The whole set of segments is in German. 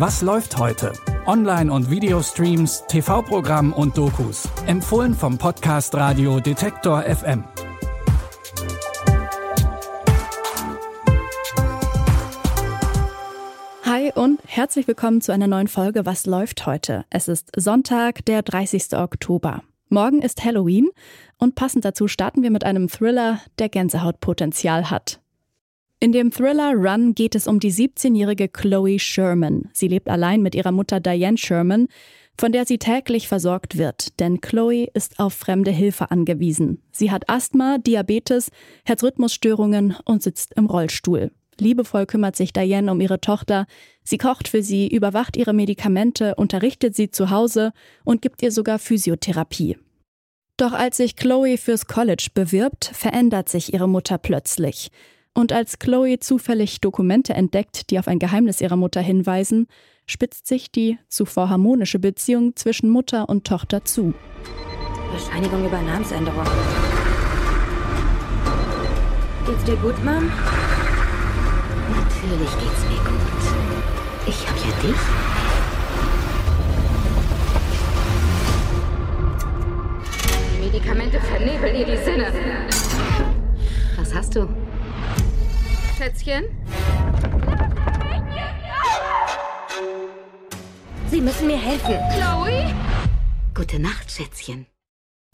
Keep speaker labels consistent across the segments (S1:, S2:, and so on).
S1: Was läuft heute? Online- und Videostreams, TV-Programm und Dokus. Empfohlen vom Podcast Radio Detektor FM.
S2: Hi und herzlich willkommen zu einer neuen Folge Was läuft heute? Es ist Sonntag, der 30. Oktober. Morgen ist Halloween und passend dazu starten wir mit einem Thriller, der Gänsehautpotenzial hat. In dem Thriller Run geht es um die 17-jährige Chloe Sherman. Sie lebt allein mit ihrer Mutter Diane Sherman, von der sie täglich versorgt wird, denn Chloe ist auf fremde Hilfe angewiesen. Sie hat Asthma, Diabetes, Herzrhythmusstörungen und sitzt im Rollstuhl. Liebevoll kümmert sich Diane um ihre Tochter. Sie kocht für sie, überwacht ihre Medikamente, unterrichtet sie zu Hause und gibt ihr sogar Physiotherapie. Doch als sich Chloe fürs College bewirbt, verändert sich ihre Mutter plötzlich. Und als Chloe zufällig Dokumente entdeckt, die auf ein Geheimnis ihrer Mutter hinweisen, spitzt sich die zuvor harmonische Beziehung zwischen Mutter und Tochter zu.
S3: Bescheinigung über Namensänderung. Geht's dir gut, Mom? Natürlich geht's mir gut. Ich hab ja dich. Medikamente vernebeln ihr die Sinne. Schätzchen? Sie müssen mir helfen. Chloe? Gute Nacht, Schätzchen.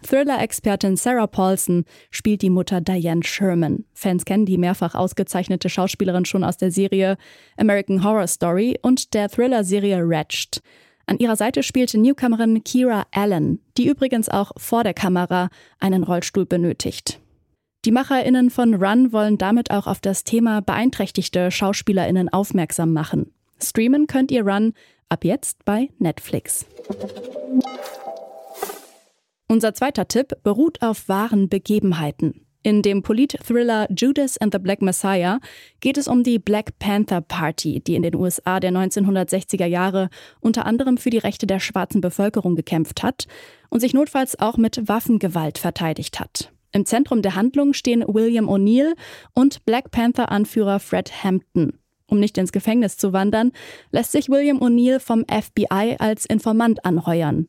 S2: Thriller-Expertin Sarah Paulson spielt die Mutter Diane Sherman. Fans kennen die mehrfach ausgezeichnete Schauspielerin schon aus der Serie American Horror Story und der Thriller-Serie Wretched. An ihrer Seite spielte Newcomerin Kira Allen, die übrigens auch vor der Kamera einen Rollstuhl benötigt. Die MacherInnen von Run wollen damit auch auf das Thema beeinträchtigte SchauspielerInnen aufmerksam machen. Streamen könnt ihr Run ab jetzt bei Netflix. Unser zweiter Tipp beruht auf wahren Begebenheiten. In dem Polit-Thriller Judas and the Black Messiah geht es um die Black Panther Party, die in den USA der 1960er Jahre unter anderem für die Rechte der schwarzen Bevölkerung gekämpft hat und sich notfalls auch mit Waffengewalt verteidigt hat. Im Zentrum der Handlung stehen William O'Neill und Black Panther-Anführer Fred Hampton. Um nicht ins Gefängnis zu wandern, lässt sich William O'Neill vom FBI als Informant anheuern.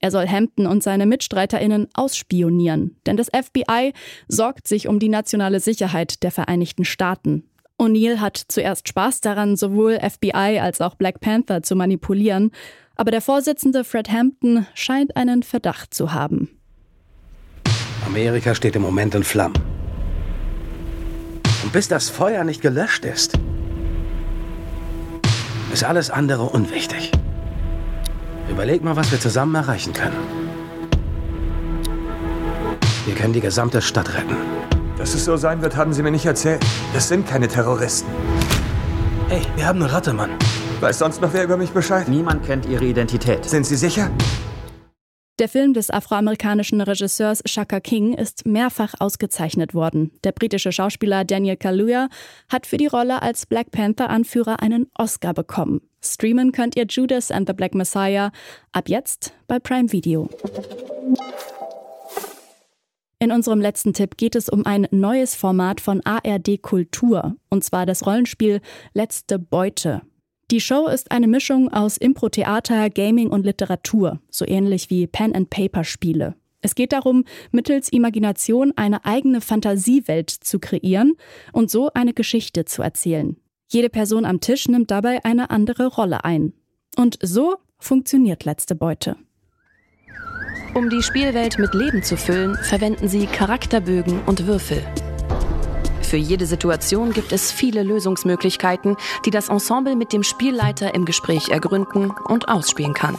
S2: Er soll Hampton und seine MitstreiterInnen ausspionieren, denn das FBI sorgt sich um die nationale Sicherheit der Vereinigten Staaten. O'Neill hat zuerst Spaß daran, sowohl FBI als auch Black Panther zu manipulieren, aber der Vorsitzende Fred Hampton scheint einen Verdacht zu haben.
S4: Amerika steht im Moment in Flammen. Und bis das Feuer nicht gelöscht ist, ist alles andere unwichtig. Überleg mal, was wir zusammen erreichen können. Wir können die gesamte Stadt retten.
S5: Dass es so sein wird, haben Sie mir nicht erzählt. Das sind keine Terroristen.
S4: Hey, wir haben eine Ratte, Mann.
S5: Weiß sonst noch wer über mich Bescheid?
S6: Niemand kennt ihre Identität.
S5: Sind Sie sicher?
S2: Der Film des afroamerikanischen Regisseurs Shaka King ist mehrfach ausgezeichnet worden. Der britische Schauspieler Daniel Kaluuya hat für die Rolle als Black Panther-Anführer einen Oscar bekommen. Streamen könnt ihr Judas and the Black Messiah ab jetzt bei Prime Video. In unserem letzten Tipp geht es um ein neues Format von ARD Kultur, und zwar das Rollenspiel Letzte Beute. Die Show ist eine Mischung aus Impro-Theater, Gaming und Literatur, so ähnlich wie Pen-and-Paper-Spiele. Es geht darum, mittels Imagination eine eigene Fantasiewelt zu kreieren und so eine Geschichte zu erzählen. Jede Person am Tisch nimmt dabei eine andere Rolle ein. Und so funktioniert letzte Beute.
S7: Um die Spielwelt mit Leben zu füllen, verwenden sie Charakterbögen und Würfel. Für jede Situation gibt es viele Lösungsmöglichkeiten, die das Ensemble mit dem Spielleiter im Gespräch ergründen und ausspielen kann.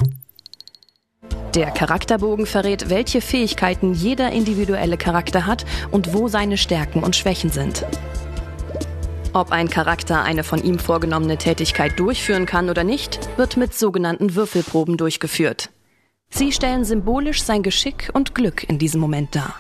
S7: Der Charakterbogen verrät, welche Fähigkeiten jeder individuelle Charakter hat und wo seine Stärken und Schwächen sind. Ob ein Charakter eine von ihm vorgenommene Tätigkeit durchführen kann oder nicht, wird mit sogenannten Würfelproben durchgeführt. Sie stellen symbolisch sein Geschick und Glück in diesem Moment dar.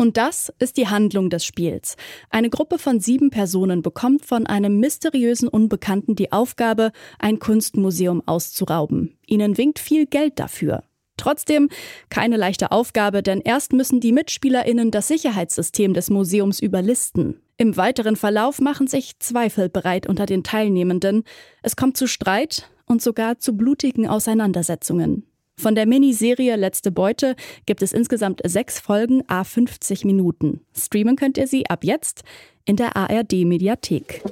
S2: Und das ist die Handlung des Spiels. Eine Gruppe von sieben Personen bekommt von einem mysteriösen Unbekannten die Aufgabe, ein Kunstmuseum auszurauben. Ihnen winkt viel Geld dafür. Trotzdem keine leichte Aufgabe, denn erst müssen die Mitspielerinnen das Sicherheitssystem des Museums überlisten. Im weiteren Verlauf machen sich Zweifel bereit unter den Teilnehmenden. Es kommt zu Streit und sogar zu blutigen Auseinandersetzungen. Von der Miniserie Letzte Beute gibt es insgesamt sechs Folgen a 50 Minuten. Streamen könnt ihr sie ab jetzt in der ARD Mediathek.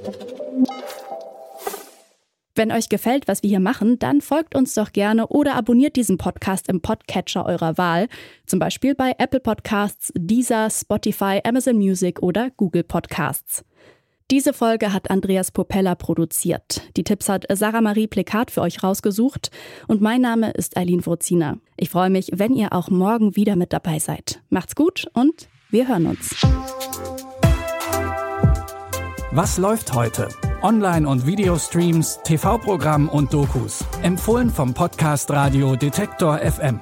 S2: Wenn euch gefällt, was wir hier machen, dann folgt uns doch gerne oder abonniert diesen Podcast im Podcatcher eurer Wahl, zum Beispiel bei Apple Podcasts, Deezer, Spotify, Amazon Music oder Google Podcasts. Diese Folge hat Andreas Popella produziert. Die Tipps hat Sarah Marie Plekat für euch rausgesucht und mein Name ist Eileen Wurzina. Ich freue mich, wenn ihr auch morgen wieder mit dabei seid. Macht's gut und wir hören uns.
S1: Was läuft heute? Online- und Videostreams, TV-Programm und Dokus. Empfohlen vom Podcast Radio Detektor FM.